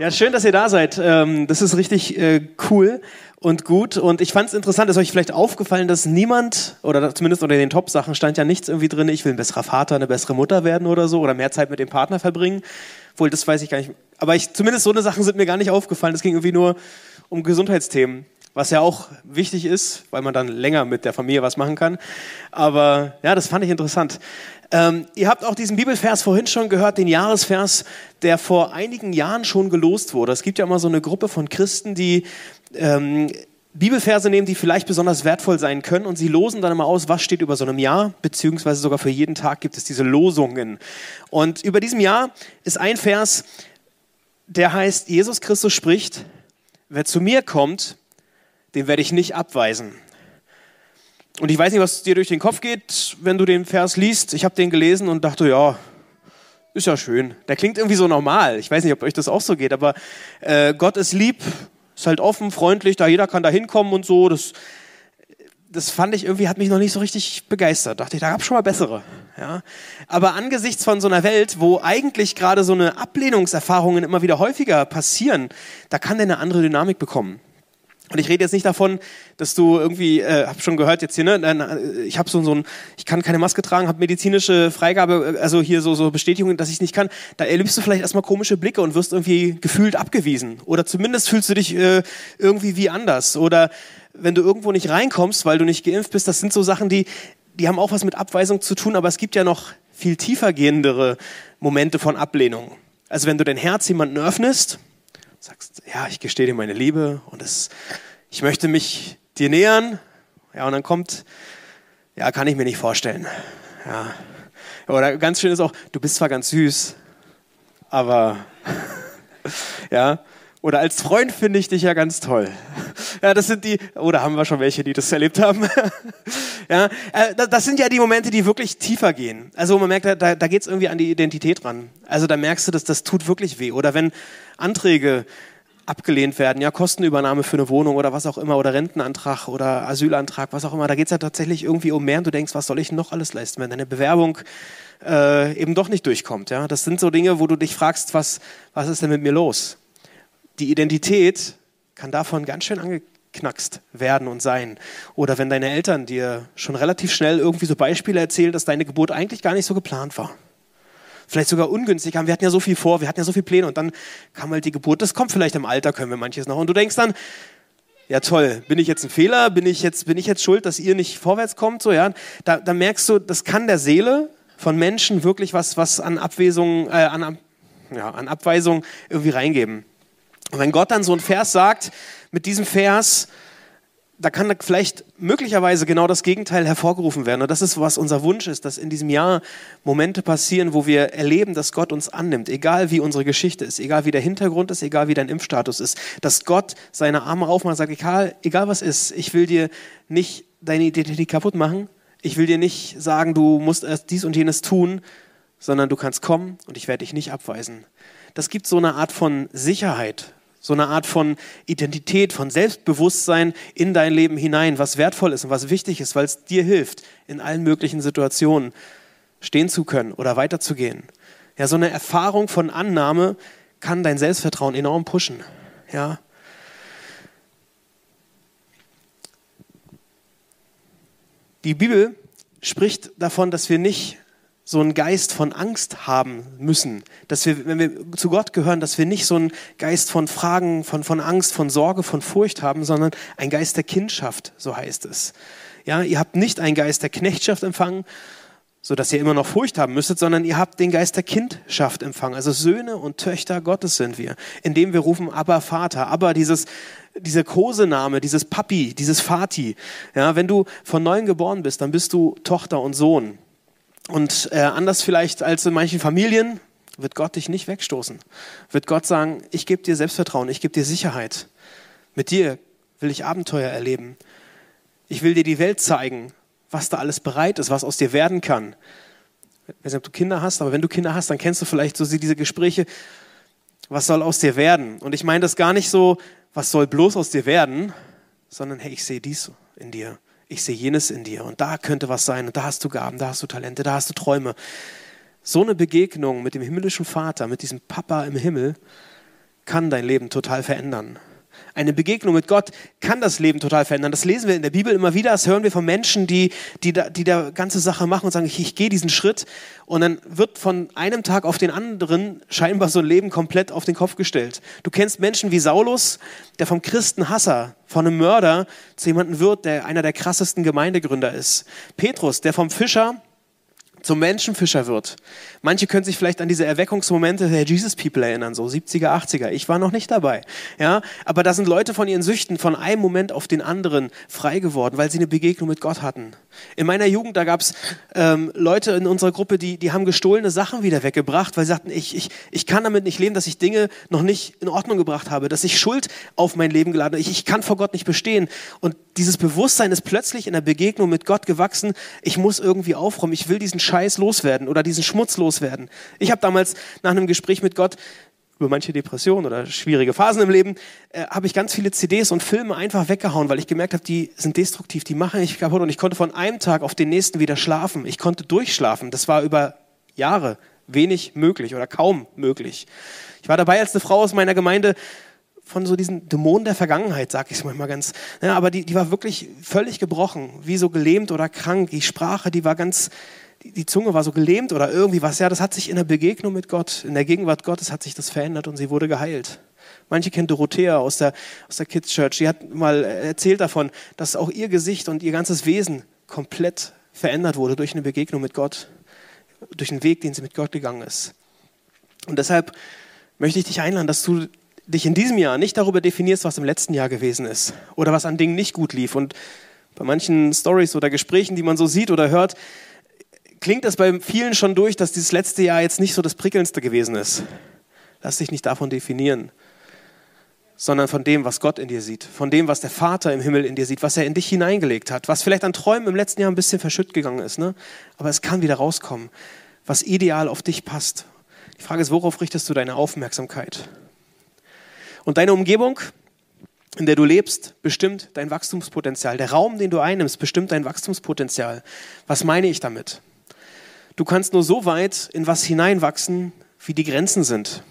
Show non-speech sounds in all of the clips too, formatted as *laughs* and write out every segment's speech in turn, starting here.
Ja, schön, dass ihr da seid. Ähm, Das ist richtig äh, cool und gut. Und ich fand es interessant, ist euch vielleicht aufgefallen, dass niemand, oder zumindest unter den Top-Sachen stand ja nichts irgendwie drin, ich will ein besserer Vater, eine bessere Mutter werden oder so, oder mehr Zeit mit dem Partner verbringen. Wohl, das weiß ich gar nicht. Aber ich, zumindest so eine Sachen sind mir gar nicht aufgefallen. Es ging irgendwie nur um Gesundheitsthemen, was ja auch wichtig ist, weil man dann länger mit der Familie was machen kann. Aber ja, das fand ich interessant. Ähm, ihr habt auch diesen Bibelvers vorhin schon gehört, den Jahresvers, der vor einigen Jahren schon gelost wurde. Es gibt ja immer so eine Gruppe von Christen, die ähm, Bibelverse nehmen, die vielleicht besonders wertvoll sein können und sie losen dann immer aus, was steht über so einem Jahr, beziehungsweise sogar für jeden Tag gibt es diese Losungen. Und über diesem Jahr ist ein Vers, der heißt, Jesus Christus spricht, wer zu mir kommt, den werde ich nicht abweisen. Und ich weiß nicht, was dir durch den Kopf geht, wenn du den Vers liest. Ich habe den gelesen und dachte, ja, ist ja schön. Der klingt irgendwie so normal. Ich weiß nicht, ob euch das auch so geht, aber äh, Gott ist lieb, ist halt offen, freundlich, da jeder kann da hinkommen und so. Das, das fand ich irgendwie, hat mich noch nicht so richtig begeistert. Dachte ich, da gab es schon mal bessere. Ja? Aber angesichts von so einer Welt, wo eigentlich gerade so eine Ablehnungserfahrungen immer wieder häufiger passieren, da kann der eine andere Dynamik bekommen. Und ich rede jetzt nicht davon, dass du irgendwie, äh, hab schon gehört jetzt hier, ne, ich habe so, so ein, ich kann keine Maske tragen, habe medizinische Freigabe, also hier so, so Bestätigungen, dass ich nicht kann. Da erlebst du vielleicht erstmal komische Blicke und wirst irgendwie gefühlt abgewiesen. Oder zumindest fühlst du dich äh, irgendwie wie anders. Oder wenn du irgendwo nicht reinkommst, weil du nicht geimpft bist, das sind so Sachen, die, die haben auch was mit Abweisung zu tun, aber es gibt ja noch viel tiefer gehendere Momente von Ablehnung. Also wenn du dein Herz jemanden öffnest, sagst, ja, ich gestehe dir meine Liebe und es, ich möchte mich dir nähern. Ja, und dann kommt, ja, kann ich mir nicht vorstellen. Ja. Oder ganz schön ist auch, du bist zwar ganz süß, aber, *laughs* ja. Oder als Freund finde ich dich ja ganz toll. Ja, das sind die, oder haben wir schon welche, die das erlebt haben? *laughs* ja, das sind ja die Momente, die wirklich tiefer gehen. Also man merkt, da, da geht es irgendwie an die Identität ran. Also da merkst du, dass das tut wirklich weh. Oder wenn Anträge abgelehnt werden, ja, Kostenübernahme für eine Wohnung oder was auch immer, oder Rentenantrag oder Asylantrag, was auch immer, da geht es ja tatsächlich irgendwie um mehr und du denkst, was soll ich noch alles leisten, wenn deine Bewerbung äh, eben doch nicht durchkommt. Ja? Das sind so Dinge, wo du dich fragst, was, was ist denn mit mir los? Die Identität kann davon ganz schön angeknackst werden und sein. Oder wenn deine Eltern dir schon relativ schnell irgendwie so Beispiele erzählen, dass deine Geburt eigentlich gar nicht so geplant war vielleicht sogar ungünstig haben. Wir hatten ja so viel vor, wir hatten ja so viele Pläne und dann kam halt die Geburt. Das kommt vielleicht im Alter, können wir manches noch. Und du denkst dann, ja toll, bin ich jetzt ein Fehler? Bin ich jetzt, bin ich jetzt schuld, dass ihr nicht vorwärts kommt? So, ja, da, da merkst du, das kann der Seele von Menschen wirklich was, was an Abwesung, äh, an, ja, an Abweisung irgendwie reingeben. Und wenn Gott dann so ein Vers sagt, mit diesem Vers, da kann vielleicht möglicherweise genau das Gegenteil hervorgerufen werden. Und das ist, was unser Wunsch ist, dass in diesem Jahr Momente passieren, wo wir erleben, dass Gott uns annimmt, egal wie unsere Geschichte ist, egal wie der Hintergrund ist, egal wie dein Impfstatus ist, dass Gott seine Arme aufmacht und sagt, egal, egal was ist, ich will dir nicht deine Identität kaputt machen, ich will dir nicht sagen, du musst erst dies und jenes tun, sondern du kannst kommen und ich werde dich nicht abweisen. Das gibt so eine Art von Sicherheit, so eine Art von Identität, von Selbstbewusstsein in dein Leben hinein, was wertvoll ist und was wichtig ist, weil es dir hilft, in allen möglichen Situationen stehen zu können oder weiterzugehen. Ja, so eine Erfahrung von Annahme kann dein Selbstvertrauen enorm pushen. Ja. Die Bibel spricht davon, dass wir nicht so einen Geist von Angst haben müssen, dass wir, wenn wir zu Gott gehören, dass wir nicht so einen Geist von Fragen, von, von Angst, von Sorge, von Furcht haben, sondern ein Geist der Kindschaft, so heißt es. Ja, ihr habt nicht einen Geist der Knechtschaft empfangen, so dass ihr immer noch Furcht haben müsstet, sondern ihr habt den Geist der Kindschaft empfangen. Also Söhne und Töchter Gottes sind wir, indem wir rufen, aber Vater, aber dieses, dieser Kosename, dieses Papi, dieses Vati. Ja, wenn du von neuem geboren bist, dann bist du Tochter und Sohn. Und äh, anders vielleicht als in manchen Familien wird Gott dich nicht wegstoßen. Wird Gott sagen, ich gebe dir Selbstvertrauen, ich gebe dir Sicherheit. Mit dir will ich Abenteuer erleben. Ich will dir die Welt zeigen, was da alles bereit ist, was aus dir werden kann. Ich weiß nicht, ob du Kinder hast, aber wenn du Kinder hast, dann kennst du vielleicht so diese Gespräche, was soll aus dir werden? Und ich meine das gar nicht so, was soll bloß aus dir werden, sondern hey, ich sehe dies in dir, ich sehe jenes in dir und da könnte was sein und da hast du Gaben, da hast du Talente, da hast du Träume. So eine Begegnung mit dem himmlischen Vater, mit diesem Papa im Himmel, kann dein Leben total verändern. Eine Begegnung mit Gott kann das Leben total verändern. Das lesen wir in der Bibel immer wieder. Das hören wir von Menschen, die, die, da, die da ganze Sache machen und sagen, ich, ich gehe diesen Schritt. Und dann wird von einem Tag auf den anderen scheinbar so ein Leben komplett auf den Kopf gestellt. Du kennst Menschen wie Saulus, der vom Christenhasser, von einem Mörder zu jemandem wird, der einer der krassesten Gemeindegründer ist. Petrus, der vom Fischer zum Menschenfischer wird. Manche können sich vielleicht an diese Erweckungsmomente der Jesus People erinnern, so 70er, 80er. Ich war noch nicht dabei. Ja, aber da sind Leute von ihren Süchten von einem Moment auf den anderen frei geworden, weil sie eine Begegnung mit Gott hatten. In meiner Jugend, da gab es ähm, Leute in unserer Gruppe, die, die haben gestohlene Sachen wieder weggebracht, weil sie sagten, ich, ich, ich kann damit nicht leben, dass ich Dinge noch nicht in Ordnung gebracht habe, dass ich Schuld auf mein Leben geladen habe. Ich, ich kann vor Gott nicht bestehen. Und dieses Bewusstsein ist plötzlich in der Begegnung mit Gott gewachsen. Ich muss irgendwie aufräumen. Ich will diesen Scheiß loswerden oder diesen Schmutz loswerden. Ich habe damals nach einem Gespräch mit Gott über manche Depressionen oder schwierige Phasen im Leben, äh, habe ich ganz viele CDs und Filme einfach weggehauen, weil ich gemerkt habe, die sind destruktiv, die machen mich kaputt und ich konnte von einem Tag auf den nächsten wieder schlafen. Ich konnte durchschlafen. Das war über Jahre wenig möglich oder kaum möglich. Ich war dabei, als eine Frau aus meiner Gemeinde von so diesen Dämonen der Vergangenheit, sag ich es manchmal ganz. Ja, aber die, die war wirklich völlig gebrochen, wie so gelähmt oder krank. Die Sprache, die war ganz, die, die Zunge war so gelähmt oder irgendwie was. Ja, das hat sich in der Begegnung mit Gott, in der Gegenwart Gottes hat sich das verändert und sie wurde geheilt. Manche kennen Dorothea aus der, aus der Kids Church. Die hat mal erzählt davon, dass auch ihr Gesicht und ihr ganzes Wesen komplett verändert wurde durch eine Begegnung mit Gott, durch einen Weg, den sie mit Gott gegangen ist. Und deshalb möchte ich dich einladen, dass du dich in diesem Jahr nicht darüber definierst, was im letzten Jahr gewesen ist oder was an Dingen nicht gut lief. Und bei manchen Stories oder Gesprächen, die man so sieht oder hört, klingt das bei vielen schon durch, dass dieses letzte Jahr jetzt nicht so das prickelndste gewesen ist. Lass dich nicht davon definieren, sondern von dem, was Gott in dir sieht, von dem, was der Vater im Himmel in dir sieht, was er in dich hineingelegt hat, was vielleicht an Träumen im letzten Jahr ein bisschen verschütt gegangen ist, ne? aber es kann wieder rauskommen, was ideal auf dich passt. Die Frage ist, worauf richtest du deine Aufmerksamkeit? Und deine Umgebung, in der du lebst, bestimmt dein Wachstumspotenzial. Der Raum, den du einnimmst, bestimmt dein Wachstumspotenzial. Was meine ich damit? Du kannst nur so weit in was hineinwachsen, wie die Grenzen sind.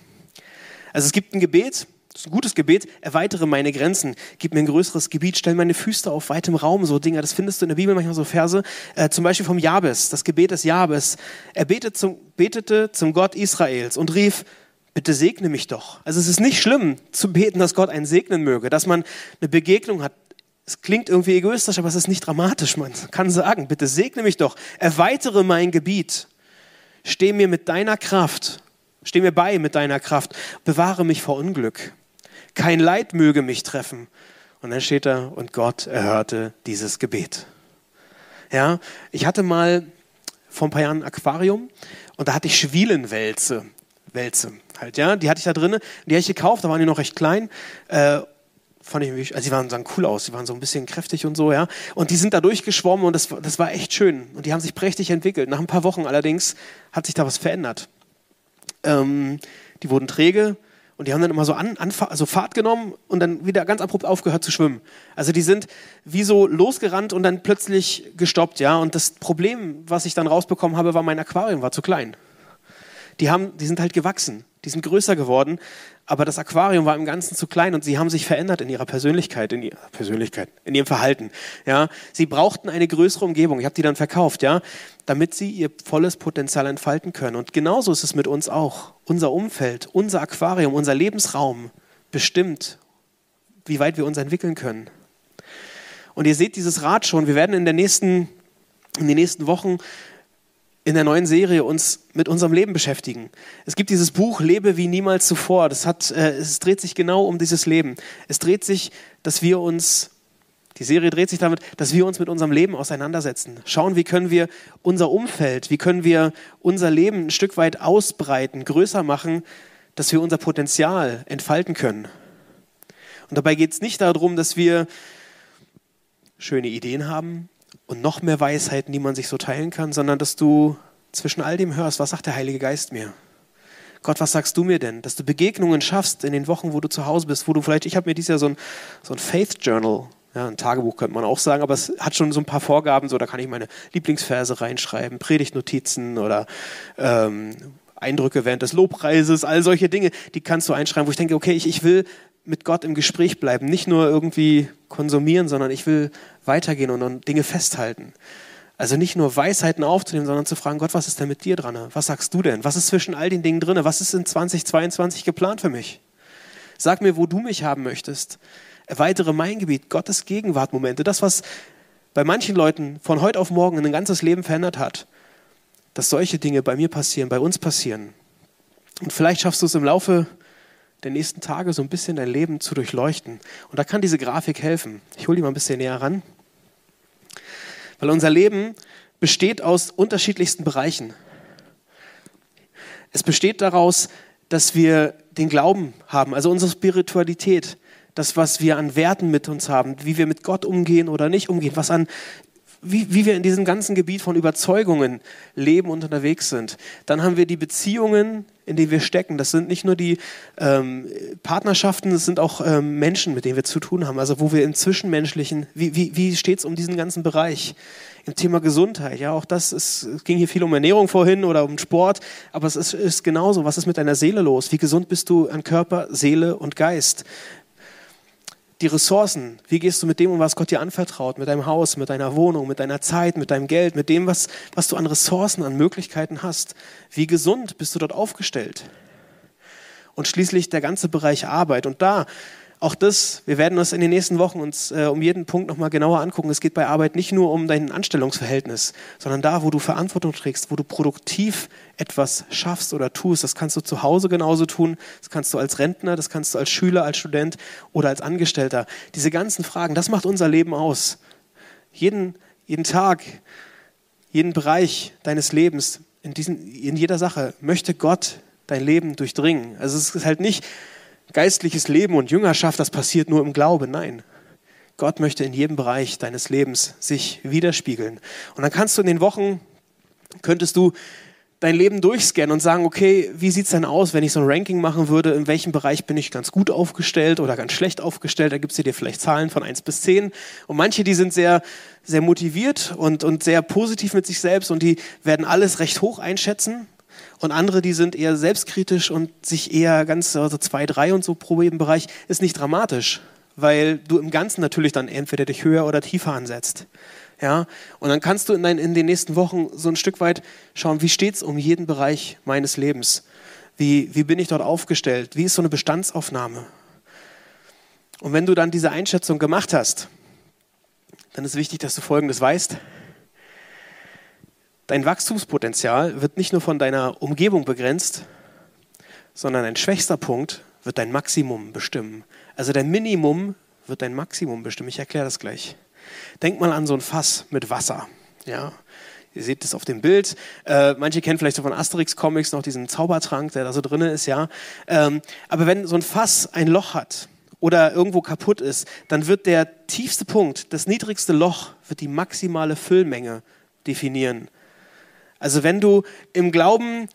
Also es gibt ein Gebet, das ist ein gutes Gebet, erweitere meine Grenzen, gib mir ein größeres Gebiet, stell meine Füße auf weitem Raum, so Dinge, das findest du in der Bibel manchmal so Verse, äh, zum Beispiel vom Jabes, das Gebet des Jabes. Er betete zum, betete zum Gott Israels und rief, bitte segne mich doch. Also es ist nicht schlimm zu beten, dass Gott einen segnen möge, dass man eine Begegnung hat. Es klingt irgendwie egoistisch, aber es ist nicht dramatisch. Man kann sagen, bitte segne mich doch, erweitere mein Gebiet, steh mir mit deiner Kraft, steh mir bei mit deiner Kraft, bewahre mich vor Unglück. Kein Leid möge mich treffen. Und dann steht da, und Gott erhörte dieses Gebet. Ja, ich hatte mal vor ein paar Jahren ein Aquarium und da hatte ich Schwielenwälze. Wälze halt, ja. Die hatte ich da drin, die habe ich gekauft, da waren die noch recht klein. Äh, fand ich, also die waren, sahen cool aus, die waren so ein bisschen kräftig und so, ja. Und die sind da durchgeschwommen und das, das war echt schön. Und die haben sich prächtig entwickelt. Nach ein paar Wochen allerdings hat sich da was verändert. Ähm, die wurden träge und die haben dann immer so an, an, also Fahrt genommen und dann wieder ganz abrupt aufgehört zu schwimmen. Also die sind wie so losgerannt und dann plötzlich gestoppt, ja. Und das Problem, was ich dann rausbekommen habe, war, mein Aquarium war zu klein die, haben, die sind halt gewachsen, die sind größer geworden, aber das Aquarium war im Ganzen zu klein und sie haben sich verändert in ihrer Persönlichkeit, in ihrer Persönlichkeit, in ihrem Verhalten. Ja, sie brauchten eine größere Umgebung. Ich habe die dann verkauft, ja, damit sie ihr volles Potenzial entfalten können. Und genauso ist es mit uns auch. Unser Umfeld, unser Aquarium, unser Lebensraum bestimmt, wie weit wir uns entwickeln können. Und ihr seht dieses Rad schon. Wir werden in der nächsten, in den nächsten Wochen in der neuen Serie uns mit unserem Leben beschäftigen. Es gibt dieses Buch Lebe wie niemals zuvor. Das hat, äh, es dreht sich genau um dieses Leben. Es dreht sich, dass wir uns, die Serie dreht sich damit, dass wir uns mit unserem Leben auseinandersetzen. Schauen, wie können wir unser Umfeld, wie können wir unser Leben ein Stück weit ausbreiten, größer machen, dass wir unser Potenzial entfalten können. Und dabei geht es nicht darum, dass wir schöne Ideen haben, und noch mehr Weisheiten, die man sich so teilen kann, sondern dass du zwischen all dem hörst, was sagt der Heilige Geist mir? Gott, was sagst du mir denn? Dass du Begegnungen schaffst in den Wochen, wo du zu Hause bist, wo du vielleicht, ich habe mir dieses Jahr so ein, so ein Faith Journal, ja, ein Tagebuch könnte man auch sagen, aber es hat schon so ein paar Vorgaben, so da kann ich meine Lieblingsverse reinschreiben, Predigtnotizen oder ähm, Eindrücke während des Lobpreises, all solche Dinge, die kannst du einschreiben, wo ich denke, okay, ich, ich will mit Gott im Gespräch bleiben, nicht nur irgendwie konsumieren, sondern ich will weitergehen und, und Dinge festhalten. Also nicht nur Weisheiten aufzunehmen, sondern zu fragen, Gott, was ist denn mit dir dran? Was sagst du denn? Was ist zwischen all den Dingen drin? Was ist in 2022 geplant für mich? Sag mir, wo du mich haben möchtest. Erweitere mein Gebiet, Gottes Gegenwartmomente. Das, was bei manchen Leuten von heute auf morgen ein ganzes Leben verändert hat, dass solche Dinge bei mir passieren, bei uns passieren. Und vielleicht schaffst du es im Laufe der nächsten Tage so ein bisschen dein Leben zu durchleuchten. Und da kann diese Grafik helfen. Ich hole die mal ein bisschen näher ran. Weil unser Leben besteht aus unterschiedlichsten Bereichen. Es besteht daraus, dass wir den Glauben haben, also unsere Spiritualität, das, was wir an Werten mit uns haben, wie wir mit Gott umgehen oder nicht umgehen, was an wie, wie wir in diesem ganzen Gebiet von Überzeugungen leben und unterwegs sind. Dann haben wir die Beziehungen, in denen wir stecken. Das sind nicht nur die ähm, Partnerschaften, das sind auch ähm, Menschen, mit denen wir zu tun haben. Also wo wir im Zwischenmenschlichen, wie, wie, wie steht es um diesen ganzen Bereich? Im Thema Gesundheit, ja, auch das ist, es ging hier viel um Ernährung vorhin oder um Sport, aber es ist, ist genauso. Was ist mit deiner Seele los? Wie gesund bist du an Körper, Seele und Geist? Die Ressourcen, wie gehst du mit dem um, was Gott dir anvertraut, mit deinem Haus, mit deiner Wohnung, mit deiner Zeit, mit deinem Geld, mit dem, was, was du an Ressourcen, an Möglichkeiten hast. Wie gesund bist du dort aufgestellt? Und schließlich der ganze Bereich Arbeit. Und da auch das, wir werden uns in den nächsten Wochen uns äh, um jeden Punkt nochmal genauer angucken. Es geht bei Arbeit nicht nur um dein Anstellungsverhältnis, sondern da, wo du Verantwortung trägst, wo du produktiv etwas schaffst oder tust. Das kannst du zu Hause genauso tun. Das kannst du als Rentner, das kannst du als Schüler, als Student oder als Angestellter. Diese ganzen Fragen, das macht unser Leben aus. Jeden, jeden Tag, jeden Bereich deines Lebens, in, diesen, in jeder Sache möchte Gott dein Leben durchdringen. Also es ist halt nicht, geistliches Leben und Jüngerschaft, das passiert nur im Glauben. Nein. Gott möchte in jedem Bereich deines Lebens sich widerspiegeln. Und dann kannst du in den Wochen, könntest du dein Leben durchscannen und sagen, okay, wie sieht es denn aus, wenn ich so ein Ranking machen würde, in welchem Bereich bin ich ganz gut aufgestellt oder ganz schlecht aufgestellt, da gibst du dir vielleicht Zahlen von 1 bis 10 und manche, die sind sehr, sehr motiviert und, und sehr positiv mit sich selbst und die werden alles recht hoch einschätzen und andere, die sind eher selbstkritisch und sich eher ganz, also zwei, drei und so pro Bereich, ist nicht dramatisch, weil du im Ganzen natürlich dann entweder dich höher oder tiefer ansetzt. Ja, und dann kannst du in, dein, in den nächsten Wochen so ein Stück weit schauen, wie steht es um jeden Bereich meines Lebens? Wie, wie bin ich dort aufgestellt? Wie ist so eine Bestandsaufnahme? Und wenn du dann diese Einschätzung gemacht hast, dann ist wichtig, dass du Folgendes weißt. Dein Wachstumspotenzial wird nicht nur von deiner Umgebung begrenzt, sondern dein schwächster Punkt wird dein Maximum bestimmen. Also dein Minimum wird dein Maximum bestimmen. Ich erkläre das gleich. Denk mal an so ein Fass mit Wasser. Ja, Ihr seht das auf dem Bild. Äh, manche kennen vielleicht so von Asterix-Comics noch diesen Zaubertrank, der da so drin ist, ja. Ähm, aber wenn so ein Fass ein Loch hat oder irgendwo kaputt ist, dann wird der tiefste Punkt, das niedrigste Loch, wird die maximale Füllmenge definieren. Also wenn du im Glauben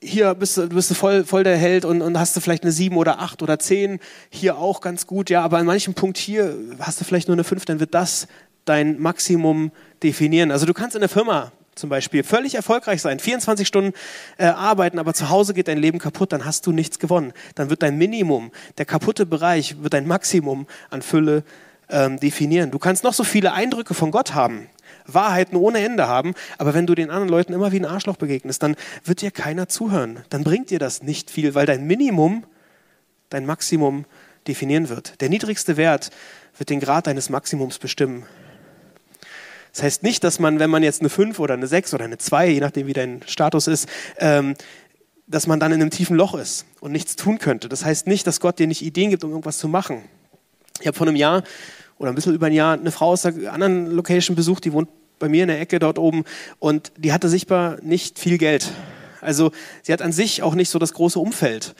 hier bist du, bist du voll, voll der Held und, und hast du vielleicht eine sieben oder acht oder zehn, hier auch ganz gut, ja, aber an manchem Punkt hier hast du vielleicht nur eine fünf, dann wird das dein Maximum definieren. Also du kannst in der Firma zum Beispiel völlig erfolgreich sein, 24 Stunden äh, arbeiten, aber zu Hause geht dein Leben kaputt, dann hast du nichts gewonnen. Dann wird dein Minimum, der kaputte Bereich, wird dein Maximum an Fülle ähm, definieren. Du kannst noch so viele Eindrücke von Gott haben. Wahrheiten ohne Ende haben, aber wenn du den anderen Leuten immer wie ein Arschloch begegnest, dann wird dir keiner zuhören. Dann bringt dir das nicht viel, weil dein Minimum dein Maximum definieren wird. Der niedrigste Wert wird den Grad deines Maximums bestimmen. Das heißt nicht, dass man, wenn man jetzt eine 5 oder eine 6 oder eine 2, je nachdem wie dein Status ist, ähm, dass man dann in einem tiefen Loch ist und nichts tun könnte. Das heißt nicht, dass Gott dir nicht Ideen gibt, um irgendwas zu machen. Ich habe vor einem Jahr oder ein bisschen über ein Jahr eine Frau aus der anderen Location besucht, die wohnt bei mir in der Ecke dort oben und die hatte sichtbar nicht viel Geld. Also sie hat an sich auch nicht so das große Umfeld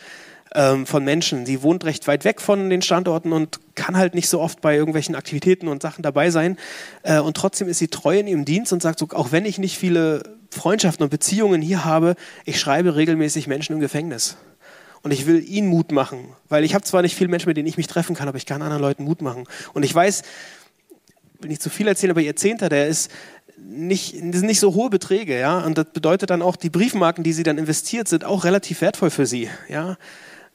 ähm, von Menschen. Sie wohnt recht weit weg von den Standorten und kann halt nicht so oft bei irgendwelchen Aktivitäten und Sachen dabei sein. Äh, und trotzdem ist sie treu in ihrem Dienst und sagt so, auch wenn ich nicht viele Freundschaften und Beziehungen hier habe, ich schreibe regelmäßig Menschen im Gefängnis. Und ich will ihnen Mut machen, weil ich habe zwar nicht viele Menschen, mit denen ich mich treffen kann, aber ich kann anderen Leuten Mut machen. Und ich weiß, will nicht zu viel erzählen, aber ihr Zehnter, der ist nicht, sind nicht so hohe Beträge, ja. Und das bedeutet dann auch, die Briefmarken, die sie dann investiert, sind auch relativ wertvoll für sie, ja.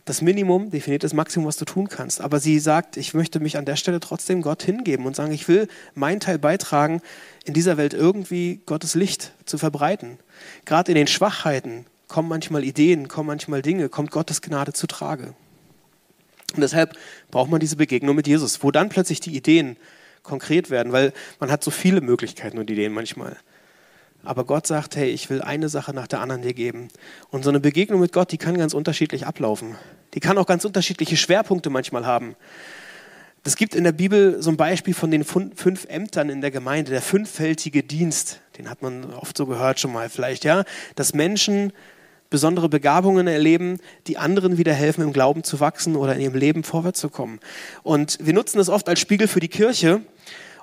Das Minimum definiert das Maximum, was du tun kannst. Aber sie sagt, ich möchte mich an der Stelle trotzdem Gott hingeben und sagen, ich will meinen Teil beitragen, in dieser Welt irgendwie Gottes Licht zu verbreiten. Gerade in den Schwachheiten kommen manchmal Ideen, kommen manchmal Dinge, kommt Gottes Gnade zu Trage. Und deshalb braucht man diese Begegnung mit Jesus, wo dann plötzlich die Ideen konkret werden, weil man hat so viele Möglichkeiten und Ideen manchmal. Aber Gott sagt, hey, ich will eine Sache nach der anderen dir geben. Und so eine Begegnung mit Gott, die kann ganz unterschiedlich ablaufen. Die kann auch ganz unterschiedliche Schwerpunkte manchmal haben. Es gibt in der Bibel so ein Beispiel von den fünf Ämtern in der Gemeinde, der fünffältige Dienst. Den hat man oft so gehört schon mal vielleicht, ja. Dass Menschen besondere Begabungen erleben, die anderen wieder helfen, im Glauben zu wachsen oder in ihrem Leben vorwärts zu kommen. Und wir nutzen das oft als Spiegel für die Kirche,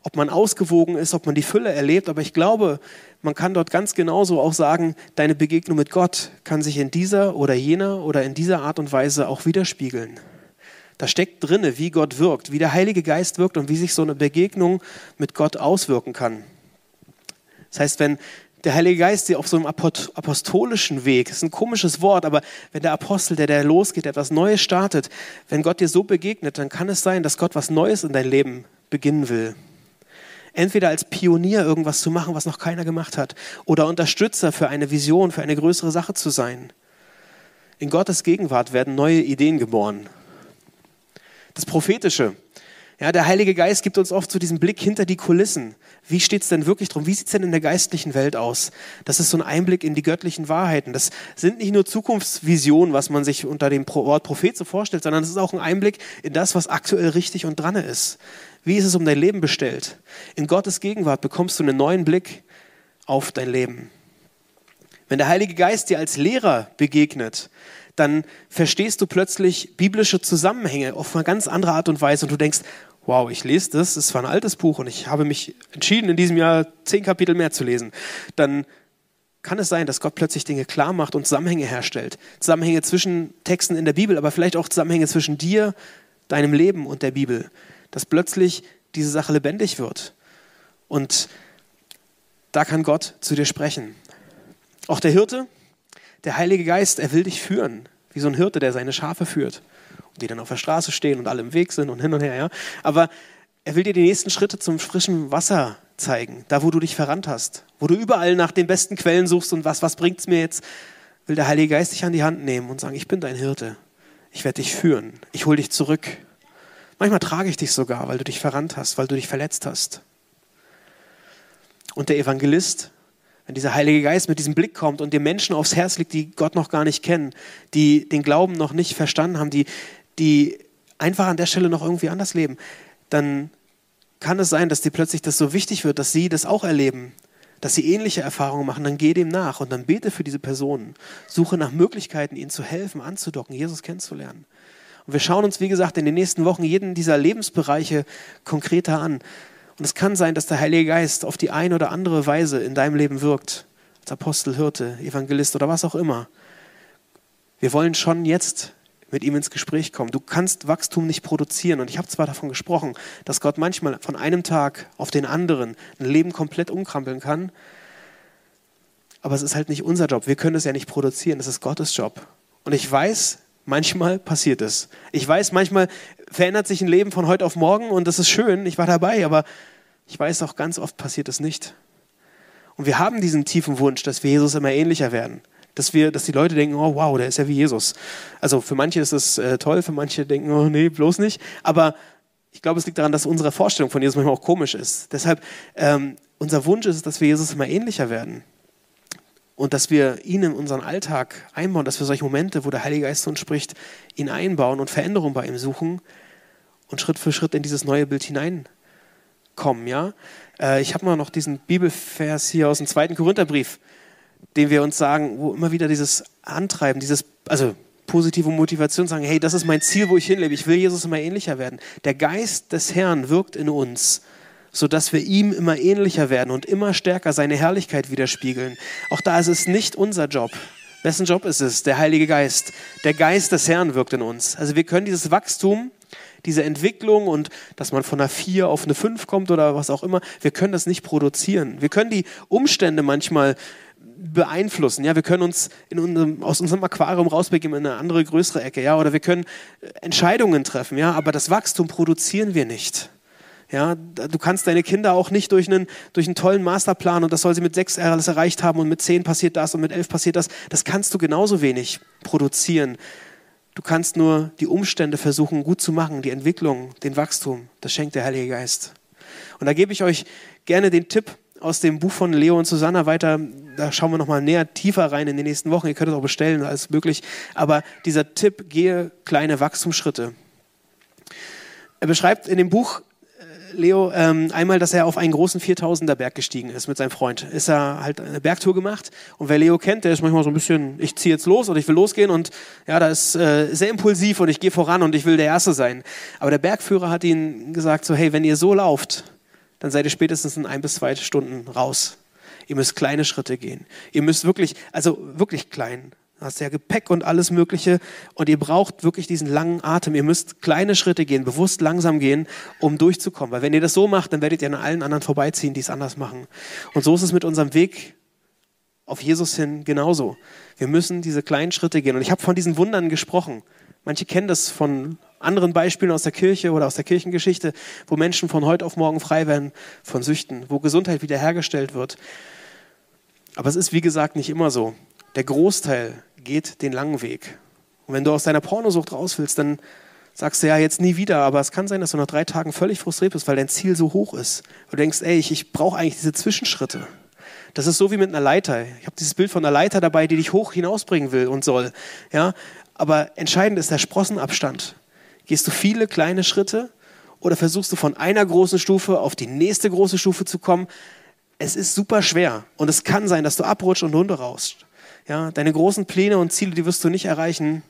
ob man ausgewogen ist, ob man die Fülle erlebt. Aber ich glaube, man kann dort ganz genauso auch sagen, deine Begegnung mit Gott kann sich in dieser oder jener oder in dieser Art und Weise auch widerspiegeln. Da steckt drinne, wie Gott wirkt, wie der Heilige Geist wirkt und wie sich so eine Begegnung mit Gott auswirken kann. Das heißt, wenn der Heilige Geist sie auf so einem apostolischen Weg, ist ein komisches Wort, aber wenn der Apostel, der, der losgeht, etwas Neues startet, wenn Gott dir so begegnet, dann kann es sein, dass Gott was Neues in dein Leben beginnen will. Entweder als Pionier irgendwas zu machen, was noch keiner gemacht hat, oder Unterstützer für eine Vision, für eine größere Sache zu sein. In Gottes Gegenwart werden neue Ideen geboren. Das Prophetische. Ja, der Heilige Geist gibt uns oft so diesen Blick hinter die Kulissen. Wie steht es denn wirklich drum? Wie sieht es denn in der geistlichen Welt aus? Das ist so ein Einblick in die göttlichen Wahrheiten. Das sind nicht nur Zukunftsvisionen, was man sich unter dem Wort Prophet so vorstellt, sondern es ist auch ein Einblick in das, was aktuell richtig und dran ist. Wie ist es um dein Leben bestellt? In Gottes Gegenwart bekommst du einen neuen Blick auf dein Leben. Wenn der Heilige Geist dir als Lehrer begegnet, dann verstehst du plötzlich biblische Zusammenhänge auf eine ganz andere Art und Weise und du denkst, wow, ich lese das, es war ein altes Buch und ich habe mich entschieden, in diesem Jahr zehn Kapitel mehr zu lesen. Dann kann es sein, dass Gott plötzlich Dinge klar macht und Zusammenhänge herstellt. Zusammenhänge zwischen Texten in der Bibel, aber vielleicht auch Zusammenhänge zwischen dir, deinem Leben und der Bibel. Dass plötzlich diese Sache lebendig wird. Und da kann Gott zu dir sprechen. Auch der Hirte, der Heilige Geist, er will dich führen, wie so ein Hirte, der seine Schafe führt die dann auf der Straße stehen und alle im Weg sind und hin und her. Ja? Aber er will dir die nächsten Schritte zum frischen Wasser zeigen, da wo du dich verrannt hast, wo du überall nach den besten Quellen suchst und was, was bringt es mir jetzt, will der Heilige Geist dich an die Hand nehmen und sagen, ich bin dein Hirte, ich werde dich führen, ich hole dich zurück. Manchmal trage ich dich sogar, weil du dich verrannt hast, weil du dich verletzt hast. Und der Evangelist wenn dieser Heilige Geist mit diesem Blick kommt und dir Menschen aufs Herz liegt, die Gott noch gar nicht kennen, die den Glauben noch nicht verstanden haben, die, die einfach an der Stelle noch irgendwie anders leben, dann kann es sein, dass dir plötzlich das so wichtig wird, dass sie das auch erleben, dass sie ähnliche Erfahrungen machen, dann geh dem nach und dann bete für diese Personen. Suche nach Möglichkeiten, ihnen zu helfen, anzudocken, Jesus kennenzulernen. Und wir schauen uns, wie gesagt, in den nächsten Wochen jeden dieser Lebensbereiche konkreter an. Und es kann sein, dass der Heilige Geist auf die eine oder andere Weise in deinem Leben wirkt, als Apostel, Hirte, Evangelist oder was auch immer. Wir wollen schon jetzt mit ihm ins Gespräch kommen. Du kannst Wachstum nicht produzieren. Und ich habe zwar davon gesprochen, dass Gott manchmal von einem Tag auf den anderen ein Leben komplett umkrampeln kann, aber es ist halt nicht unser Job. Wir können es ja nicht produzieren. Es ist Gottes Job. Und ich weiß, manchmal passiert es. Ich weiß, manchmal verändert sich ein Leben von heute auf morgen und das ist schön. Ich war dabei, aber ich weiß auch, ganz oft passiert es nicht. Und wir haben diesen tiefen Wunsch, dass wir Jesus immer ähnlicher werden. Dass, wir, dass die Leute denken, oh wow, der ist ja wie Jesus. Also für manche ist das äh, toll, für manche denken, oh nee, bloß nicht. Aber ich glaube, es liegt daran, dass unsere Vorstellung von Jesus manchmal auch komisch ist. Deshalb, ähm, unser Wunsch ist, dass wir Jesus immer ähnlicher werden. Und dass wir ihn in unseren Alltag einbauen, dass wir solche Momente, wo der Heilige Geist zu uns spricht, ihn einbauen und Veränderung bei ihm suchen und Schritt für Schritt in dieses neue Bild hinein kommen. Ja? Äh, ich habe mal noch diesen Bibelvers hier aus dem zweiten Korintherbrief, den wir uns sagen, wo immer wieder dieses Antreiben, dieses, also positive Motivation sagen, hey, das ist mein Ziel, wo ich hinlebe. Ich will Jesus immer ähnlicher werden. Der Geist des Herrn wirkt in uns sodass wir ihm immer ähnlicher werden und immer stärker seine Herrlichkeit widerspiegeln. Auch da ist es nicht unser Job. Wessen Job ist es? Der Heilige Geist. Der Geist des Herrn wirkt in uns. Also wir können dieses Wachstum, diese Entwicklung und dass man von einer 4 auf eine 5 kommt oder was auch immer, wir können das nicht produzieren. Wir können die Umstände manchmal beeinflussen. Ja, wir können uns unserem, aus unserem Aquarium rausbegeben in eine andere, größere Ecke. Ja, oder wir können Entscheidungen treffen. Ja, aber das Wachstum produzieren wir nicht. Ja, du kannst deine Kinder auch nicht durch einen, durch einen tollen Masterplan und das soll sie mit sechs alles erreicht haben und mit zehn passiert das und mit elf passiert das. Das kannst du genauso wenig produzieren. Du kannst nur die Umstände versuchen gut zu machen, die Entwicklung, den Wachstum. Das schenkt der Heilige Geist. Und da gebe ich euch gerne den Tipp aus dem Buch von Leo und Susanna weiter. Da schauen wir nochmal näher, tiefer rein in den nächsten Wochen. Ihr könnt es auch bestellen, alles möglich. Aber dieser Tipp, gehe kleine Wachstumsschritte. Er beschreibt in dem Buch Leo ähm, einmal, dass er auf einen großen 4000er Berg gestiegen ist mit seinem Freund. Ist er halt eine Bergtour gemacht und wer Leo kennt, der ist manchmal so ein bisschen, ich ziehe jetzt los oder ich will losgehen und ja, da ist äh, sehr impulsiv und ich gehe voran und ich will der Erste sein. Aber der Bergführer hat ihnen gesagt so, hey, wenn ihr so lauft, dann seid ihr spätestens in ein bis zwei Stunden raus. Ihr müsst kleine Schritte gehen. Ihr müsst wirklich, also wirklich klein. Du hast ja Gepäck und alles Mögliche. Und ihr braucht wirklich diesen langen Atem. Ihr müsst kleine Schritte gehen, bewusst langsam gehen, um durchzukommen. Weil wenn ihr das so macht, dann werdet ihr an allen anderen vorbeiziehen, die es anders machen. Und so ist es mit unserem Weg auf Jesus hin genauso. Wir müssen diese kleinen Schritte gehen. Und ich habe von diesen Wundern gesprochen. Manche kennen das von anderen Beispielen aus der Kirche oder aus der Kirchengeschichte, wo Menschen von heute auf morgen frei werden von Süchten, wo Gesundheit wiederhergestellt wird. Aber es ist, wie gesagt, nicht immer so. Der Großteil geht den langen Weg. Und wenn du aus deiner Pornosucht raus willst, dann sagst du ja jetzt nie wieder, aber es kann sein, dass du nach drei Tagen völlig frustriert bist, weil dein Ziel so hoch ist. Du denkst, ey, ich, ich brauche eigentlich diese Zwischenschritte. Das ist so wie mit einer Leiter. Ich habe dieses Bild von einer Leiter dabei, die dich hoch hinausbringen will und soll. Ja? Aber entscheidend ist der Sprossenabstand. Gehst du viele kleine Schritte oder versuchst du von einer großen Stufe auf die nächste große Stufe zu kommen? Es ist super schwer und es kann sein, dass du abrutschst und runter rauscht. Ja, deine großen Pläne und Ziele, die wirst du nicht erreichen,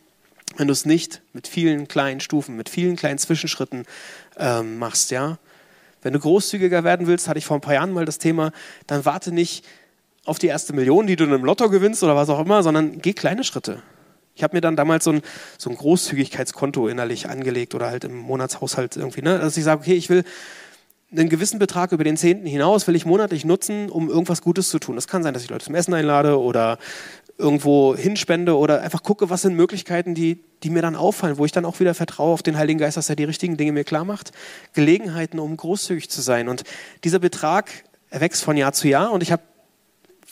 wenn du es nicht mit vielen kleinen Stufen, mit vielen kleinen Zwischenschritten ähm, machst. Ja? Wenn du großzügiger werden willst, hatte ich vor ein paar Jahren mal das Thema, dann warte nicht auf die erste Million, die du in einem Lotto gewinnst oder was auch immer, sondern geh kleine Schritte. Ich habe mir dann damals so ein, so ein Großzügigkeitskonto innerlich angelegt oder halt im Monatshaushalt irgendwie, ne? dass ich sage, okay, ich will einen gewissen Betrag über den Zehnten hinaus will ich monatlich nutzen, um irgendwas Gutes zu tun. Das kann sein, dass ich Leute zum Essen einlade oder irgendwo hinspende oder einfach gucke, was sind Möglichkeiten, die, die mir dann auffallen, wo ich dann auch wieder vertraue auf den Heiligen Geist, dass er die richtigen Dinge mir klar macht. Gelegenheiten, um großzügig zu sein. Und dieser Betrag wächst von Jahr zu Jahr. Und ich habe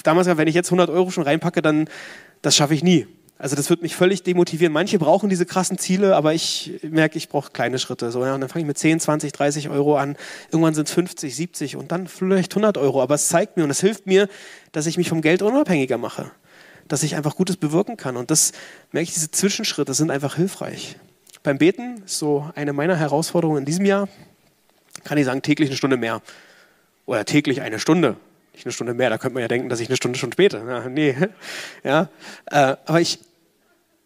damals gesagt, wenn ich jetzt 100 Euro schon reinpacke, dann das schaffe ich nie. Also das wird mich völlig demotivieren. Manche brauchen diese krassen Ziele, aber ich merke, ich brauche kleine Schritte. So, ja, und dann fange ich mit 10, 20, 30 Euro an. Irgendwann sind es 50, 70 und dann vielleicht 100 Euro. Aber es zeigt mir und es hilft mir, dass ich mich vom Geld unabhängiger mache. Dass ich einfach Gutes bewirken kann. Und das merke ich, diese Zwischenschritte sind einfach hilfreich. Beim Beten ist so eine meiner Herausforderungen in diesem Jahr, kann ich sagen, täglich eine Stunde mehr. Oder täglich eine Stunde nicht eine Stunde mehr, da könnte man ja denken, dass ich eine Stunde schon später. Ja, nee. *laughs* Ja, äh, aber ich,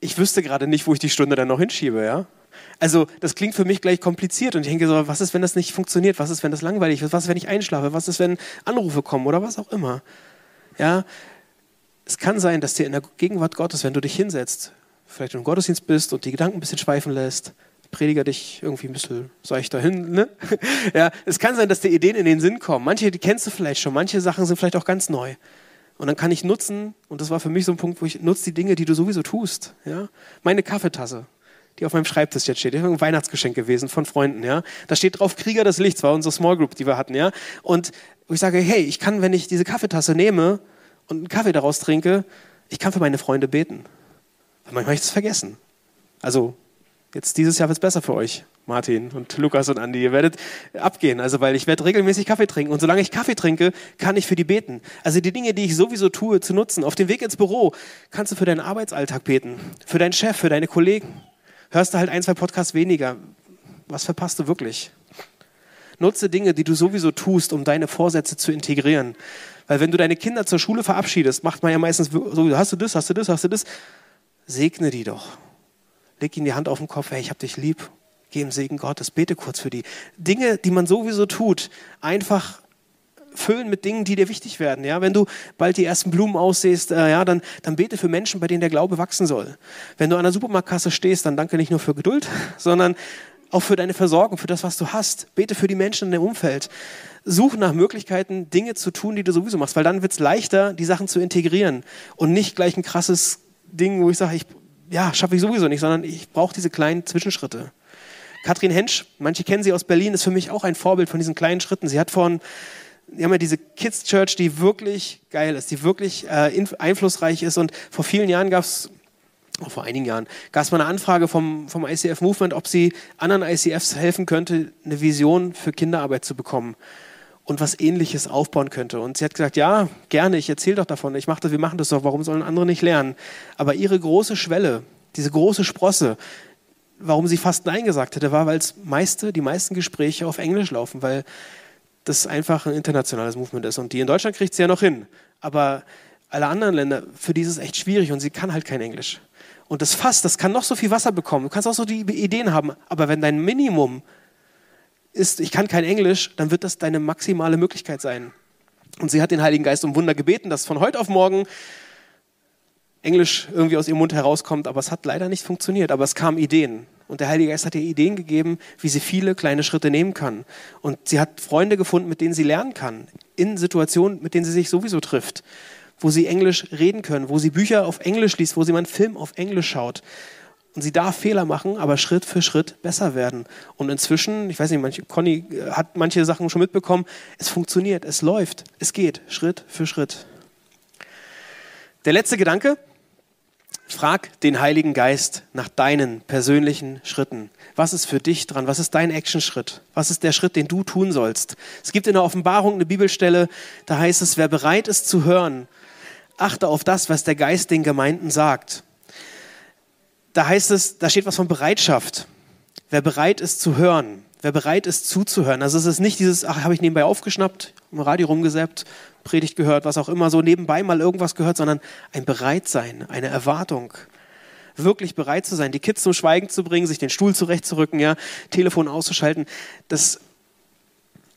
ich wüsste gerade nicht, wo ich die Stunde dann noch hinschiebe, ja. Also das klingt für mich gleich kompliziert und ich denke so, was ist, wenn das nicht funktioniert? Was ist, wenn das langweilig ist? Was ist, wenn ich einschlafe? Was ist, wenn Anrufe kommen oder was auch immer? Ja, es kann sein, dass dir in der Gegenwart Gottes, wenn du dich hinsetzt, vielleicht im Gottesdienst bist und die Gedanken ein bisschen schweifen lässt, Prediger dich irgendwie ein bisschen seichter hin. Ne? *laughs* ja, es kann sein, dass dir Ideen in den Sinn kommen. Manche, die kennst du vielleicht schon, manche Sachen sind vielleicht auch ganz neu. Und dann kann ich nutzen, und das war für mich so ein Punkt, wo ich nutze die Dinge, die du sowieso tust. Ja? Meine Kaffeetasse, die auf meinem Schreibtisch jetzt steht, ist ein Weihnachtsgeschenk gewesen von Freunden. Ja? Da steht drauf Krieger des Lichts, war unsere Small Group, die wir hatten. Ja? Und ich sage, hey, ich kann, wenn ich diese Kaffeetasse nehme und einen Kaffee daraus trinke, ich kann für meine Freunde beten. Weil manchmal habe ich das vergessen. Also jetzt dieses Jahr wird es besser für euch. Martin und Lukas und Andi, ihr werdet abgehen, also weil ich werde regelmäßig Kaffee trinken und solange ich Kaffee trinke, kann ich für die beten. Also die Dinge, die ich sowieso tue, zu nutzen. Auf dem Weg ins Büro kannst du für deinen Arbeitsalltag beten, für deinen Chef, für deine Kollegen. Hörst du halt ein, zwei Podcasts weniger. Was verpasst du wirklich? Nutze Dinge, die du sowieso tust, um deine Vorsätze zu integrieren. Weil wenn du deine Kinder zur Schule verabschiedest, macht man ja meistens so, hast du das, hast du das, hast du das. Segne die doch. Leg ihnen die Hand auf den Kopf, hey, ich hab dich lieb geh im Segen Gottes, bete kurz für die. Dinge, die man sowieso tut, einfach füllen mit Dingen, die dir wichtig werden. Ja? Wenn du bald die ersten Blumen aussehst, äh, ja, dann, dann bete für Menschen, bei denen der Glaube wachsen soll. Wenn du an der Supermarktkasse stehst, dann danke nicht nur für Geduld, *laughs* sondern auch für deine Versorgung, für das, was du hast. Bete für die Menschen in deinem Umfeld. Such nach Möglichkeiten, Dinge zu tun, die du sowieso machst, weil dann wird es leichter, die Sachen zu integrieren und nicht gleich ein krasses Ding, wo ich sage, ich ja, schaffe ich sowieso nicht, sondern ich brauche diese kleinen Zwischenschritte. Katrin Hensch, manche kennen sie aus Berlin, ist für mich auch ein Vorbild von diesen kleinen Schritten. Sie hat von die haben ja diese Kids Church, die wirklich geil ist, die wirklich äh, einflussreich ist. Und vor vielen Jahren gab es, oh, vor einigen Jahren, gab es mal eine Anfrage vom, vom ICF Movement, ob sie anderen ICFs helfen könnte, eine Vision für Kinderarbeit zu bekommen und was Ähnliches aufbauen könnte. Und sie hat gesagt, ja, gerne, ich erzähle doch davon, ich mach das, wir machen das doch, warum sollen andere nicht lernen? Aber ihre große Schwelle, diese große Sprosse, warum sie fast Nein gesagt hätte, war, weil meiste, die meisten Gespräche auf Englisch laufen, weil das einfach ein internationales Movement ist. Und die in Deutschland kriegt sie ja noch hin. Aber alle anderen Länder, für die ist es echt schwierig und sie kann halt kein Englisch. Und das Fass, das kann noch so viel Wasser bekommen. Du kannst auch so die Ideen haben. Aber wenn dein Minimum ist, ich kann kein Englisch, dann wird das deine maximale Möglichkeit sein. Und sie hat den Heiligen Geist um Wunder gebeten, dass von heute auf morgen Englisch irgendwie aus ihrem Mund herauskommt, aber es hat leider nicht funktioniert. Aber es kamen Ideen. Und der Heilige Geist hat ihr Ideen gegeben, wie sie viele kleine Schritte nehmen kann. Und sie hat Freunde gefunden, mit denen sie lernen kann. In Situationen, mit denen sie sich sowieso trifft. Wo sie Englisch reden können, wo sie Bücher auf Englisch liest, wo sie mal einen Film auf Englisch schaut. Und sie darf Fehler machen, aber Schritt für Schritt besser werden. Und inzwischen, ich weiß nicht, manche, Conny äh, hat manche Sachen schon mitbekommen, es funktioniert, es läuft, es geht, Schritt für Schritt. Der letzte Gedanke, Frag den Heiligen Geist nach deinen persönlichen Schritten. Was ist für dich dran? Was ist dein Actionschritt? Was ist der Schritt, den du tun sollst? Es gibt in der Offenbarung eine Bibelstelle, da heißt es, wer bereit ist zu hören, achte auf das, was der Geist den Gemeinden sagt. Da heißt es, da steht was von Bereitschaft. Wer bereit ist zu hören, wer bereit ist zuzuhören. Also es ist nicht dieses, ach, habe ich nebenbei aufgeschnappt, im Radio rumgesäppt, Predigt gehört, was auch immer, so nebenbei mal irgendwas gehört, sondern ein Bereitsein, eine Erwartung. Wirklich bereit zu sein, die Kids zum Schweigen zu bringen, sich den Stuhl zurechtzurücken, ja, Telefon auszuschalten. Das,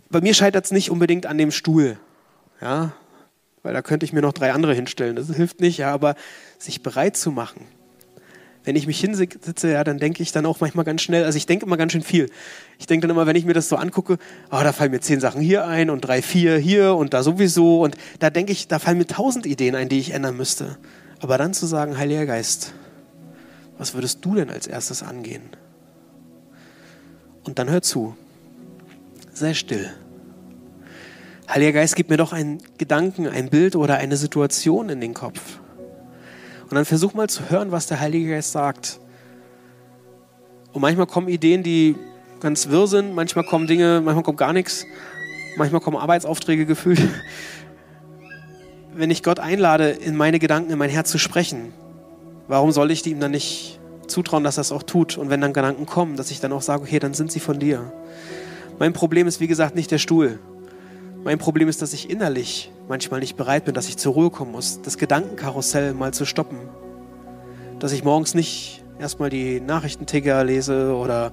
bei mir scheitert es nicht unbedingt an dem Stuhl, ja, weil da könnte ich mir noch drei andere hinstellen. Das hilft nicht, ja, aber sich bereit zu machen, wenn ich mich hinsitze, ja, dann denke ich dann auch manchmal ganz schnell, also ich denke immer ganz schön viel. Ich denke dann immer, wenn ich mir das so angucke, oh, da fallen mir zehn Sachen hier ein und drei, vier hier und da sowieso. Und da denke ich, da fallen mir tausend Ideen ein, die ich ändern müsste. Aber dann zu sagen, Heiliger Geist, was würdest du denn als erstes angehen? Und dann hör zu. Sei still. Heiliger Geist, gib mir doch einen Gedanken, ein Bild oder eine Situation in den Kopf. Und dann versuch mal zu hören, was der Heilige Geist sagt. Und manchmal kommen Ideen, die ganz wirr sind, manchmal kommen Dinge, manchmal kommt gar nichts, manchmal kommen Arbeitsaufträge gefühlt. Wenn ich Gott einlade, in meine Gedanken, in mein Herz zu sprechen, warum soll ich ihm dann nicht zutrauen, dass er es auch tut? Und wenn dann Gedanken kommen, dass ich dann auch sage, okay, dann sind sie von dir. Mein Problem ist, wie gesagt, nicht der Stuhl. Mein Problem ist, dass ich innerlich manchmal nicht bereit bin, dass ich zur Ruhe kommen muss, das Gedankenkarussell mal zu stoppen. Dass ich morgens nicht erstmal die Nachrichtenticker lese oder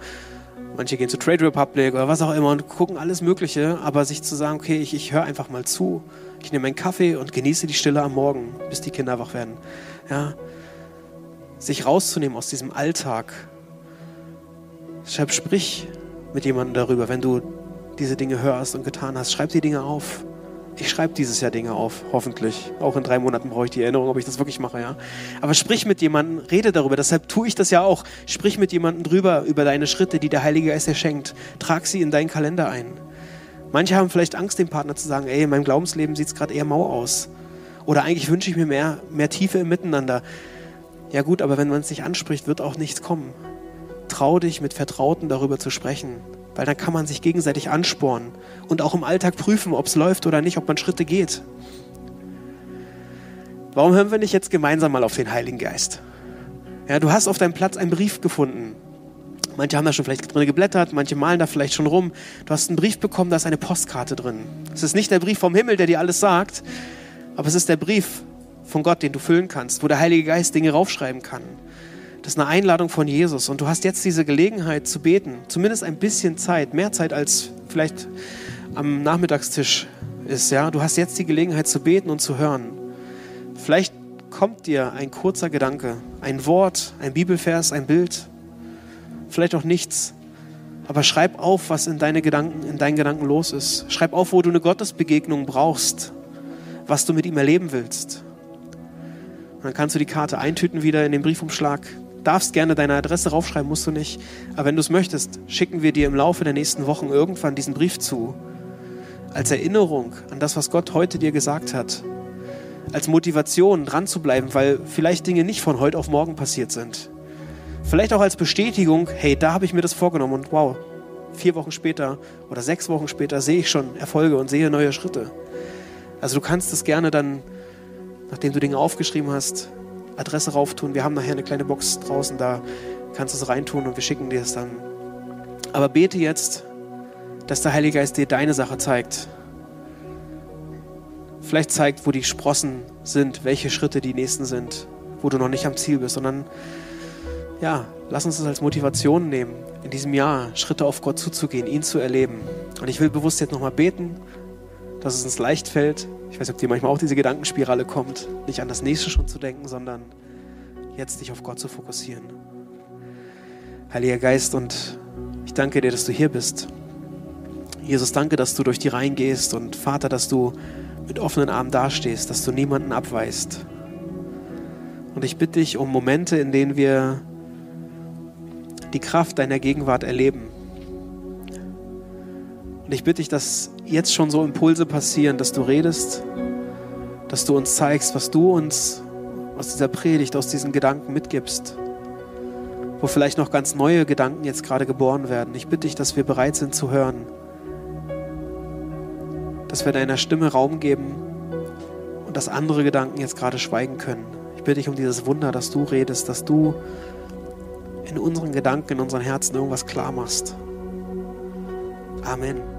manche gehen zu Trade Republic oder was auch immer und gucken alles Mögliche, aber sich zu sagen, okay, ich, ich höre einfach mal zu, ich nehme einen Kaffee und genieße die Stille am Morgen, bis die Kinder wach werden. Ja, sich rauszunehmen aus diesem Alltag. Deshalb sprich mit jemandem darüber, wenn du diese Dinge hörst und getan hast. Schreib die Dinge auf. Ich schreibe dieses Jahr Dinge auf, hoffentlich. Auch in drei Monaten brauche ich die Erinnerung, ob ich das wirklich mache, ja. Aber sprich mit jemandem, rede darüber. Deshalb tue ich das ja auch. Sprich mit jemandem drüber, über deine Schritte, die der Heilige Geist dir schenkt. Trag sie in deinen Kalender ein. Manche haben vielleicht Angst, dem Partner zu sagen, ey, in meinem Glaubensleben sieht es gerade eher mau aus. Oder eigentlich wünsche ich mir mehr, mehr Tiefe im Miteinander. Ja gut, aber wenn man es nicht anspricht, wird auch nichts kommen. Trau dich, mit Vertrauten darüber zu sprechen. Weil dann kann man sich gegenseitig anspornen und auch im Alltag prüfen, ob es läuft oder nicht, ob man Schritte geht. Warum hören wir nicht jetzt gemeinsam mal auf den Heiligen Geist? Ja, du hast auf deinem Platz einen Brief gefunden. Manche haben da schon vielleicht drin geblättert, manche malen da vielleicht schon rum. Du hast einen Brief bekommen, da ist eine Postkarte drin. Es ist nicht der Brief vom Himmel, der dir alles sagt, aber es ist der Brief von Gott, den du füllen kannst, wo der Heilige Geist Dinge raufschreiben kann. Das ist eine Einladung von Jesus. Und du hast jetzt diese Gelegenheit zu beten. Zumindest ein bisschen Zeit. Mehr Zeit als vielleicht am Nachmittagstisch ist. Ja? Du hast jetzt die Gelegenheit zu beten und zu hören. Vielleicht kommt dir ein kurzer Gedanke, ein Wort, ein Bibelvers, ein Bild. Vielleicht auch nichts. Aber schreib auf, was in, deine Gedanken, in deinen Gedanken los ist. Schreib auf, wo du eine Gottesbegegnung brauchst, was du mit ihm erleben willst. Und dann kannst du die Karte eintüten wieder in den Briefumschlag. Darfst gerne deine Adresse raufschreiben, musst du nicht. Aber wenn du es möchtest, schicken wir dir im Laufe der nächsten Wochen irgendwann diesen Brief zu. Als Erinnerung an das, was Gott heute dir gesagt hat. Als Motivation dran zu bleiben, weil vielleicht Dinge nicht von heute auf morgen passiert sind. Vielleicht auch als Bestätigung, hey, da habe ich mir das vorgenommen und wow, vier Wochen später oder sechs Wochen später sehe ich schon Erfolge und sehe neue Schritte. Also du kannst es gerne dann, nachdem du Dinge aufgeschrieben hast, Adresse rauftun. Wir haben nachher eine kleine Box draußen, da kannst du es reintun und wir schicken dir es dann. Aber bete jetzt, dass der Heilige Geist dir deine Sache zeigt. Vielleicht zeigt, wo die Sprossen sind, welche Schritte die nächsten sind, wo du noch nicht am Ziel bist, sondern ja, lass uns das als Motivation nehmen, in diesem Jahr Schritte auf Gott zuzugehen, ihn zu erleben. Und ich will bewusst jetzt nochmal beten, dass es uns leicht fällt. Ich weiß nicht, ob dir manchmal auch diese Gedankenspirale kommt, nicht an das nächste schon zu denken, sondern jetzt dich auf Gott zu fokussieren. Heiliger Geist, und ich danke dir, dass du hier bist. Jesus, danke, dass du durch die Reihen gehst und Vater, dass du mit offenen Armen dastehst, dass du niemanden abweist. Und ich bitte dich um Momente, in denen wir die Kraft deiner Gegenwart erleben. Und ich bitte dich, dass jetzt schon so Impulse passieren, dass du redest, dass du uns zeigst, was du uns aus dieser Predigt, aus diesen Gedanken mitgibst, wo vielleicht noch ganz neue Gedanken jetzt gerade geboren werden. Ich bitte dich, dass wir bereit sind zu hören, dass wir deiner Stimme Raum geben und dass andere Gedanken jetzt gerade schweigen können. Ich bitte dich um dieses Wunder, dass du redest, dass du in unseren Gedanken, in unseren Herzen irgendwas klar machst. Amen.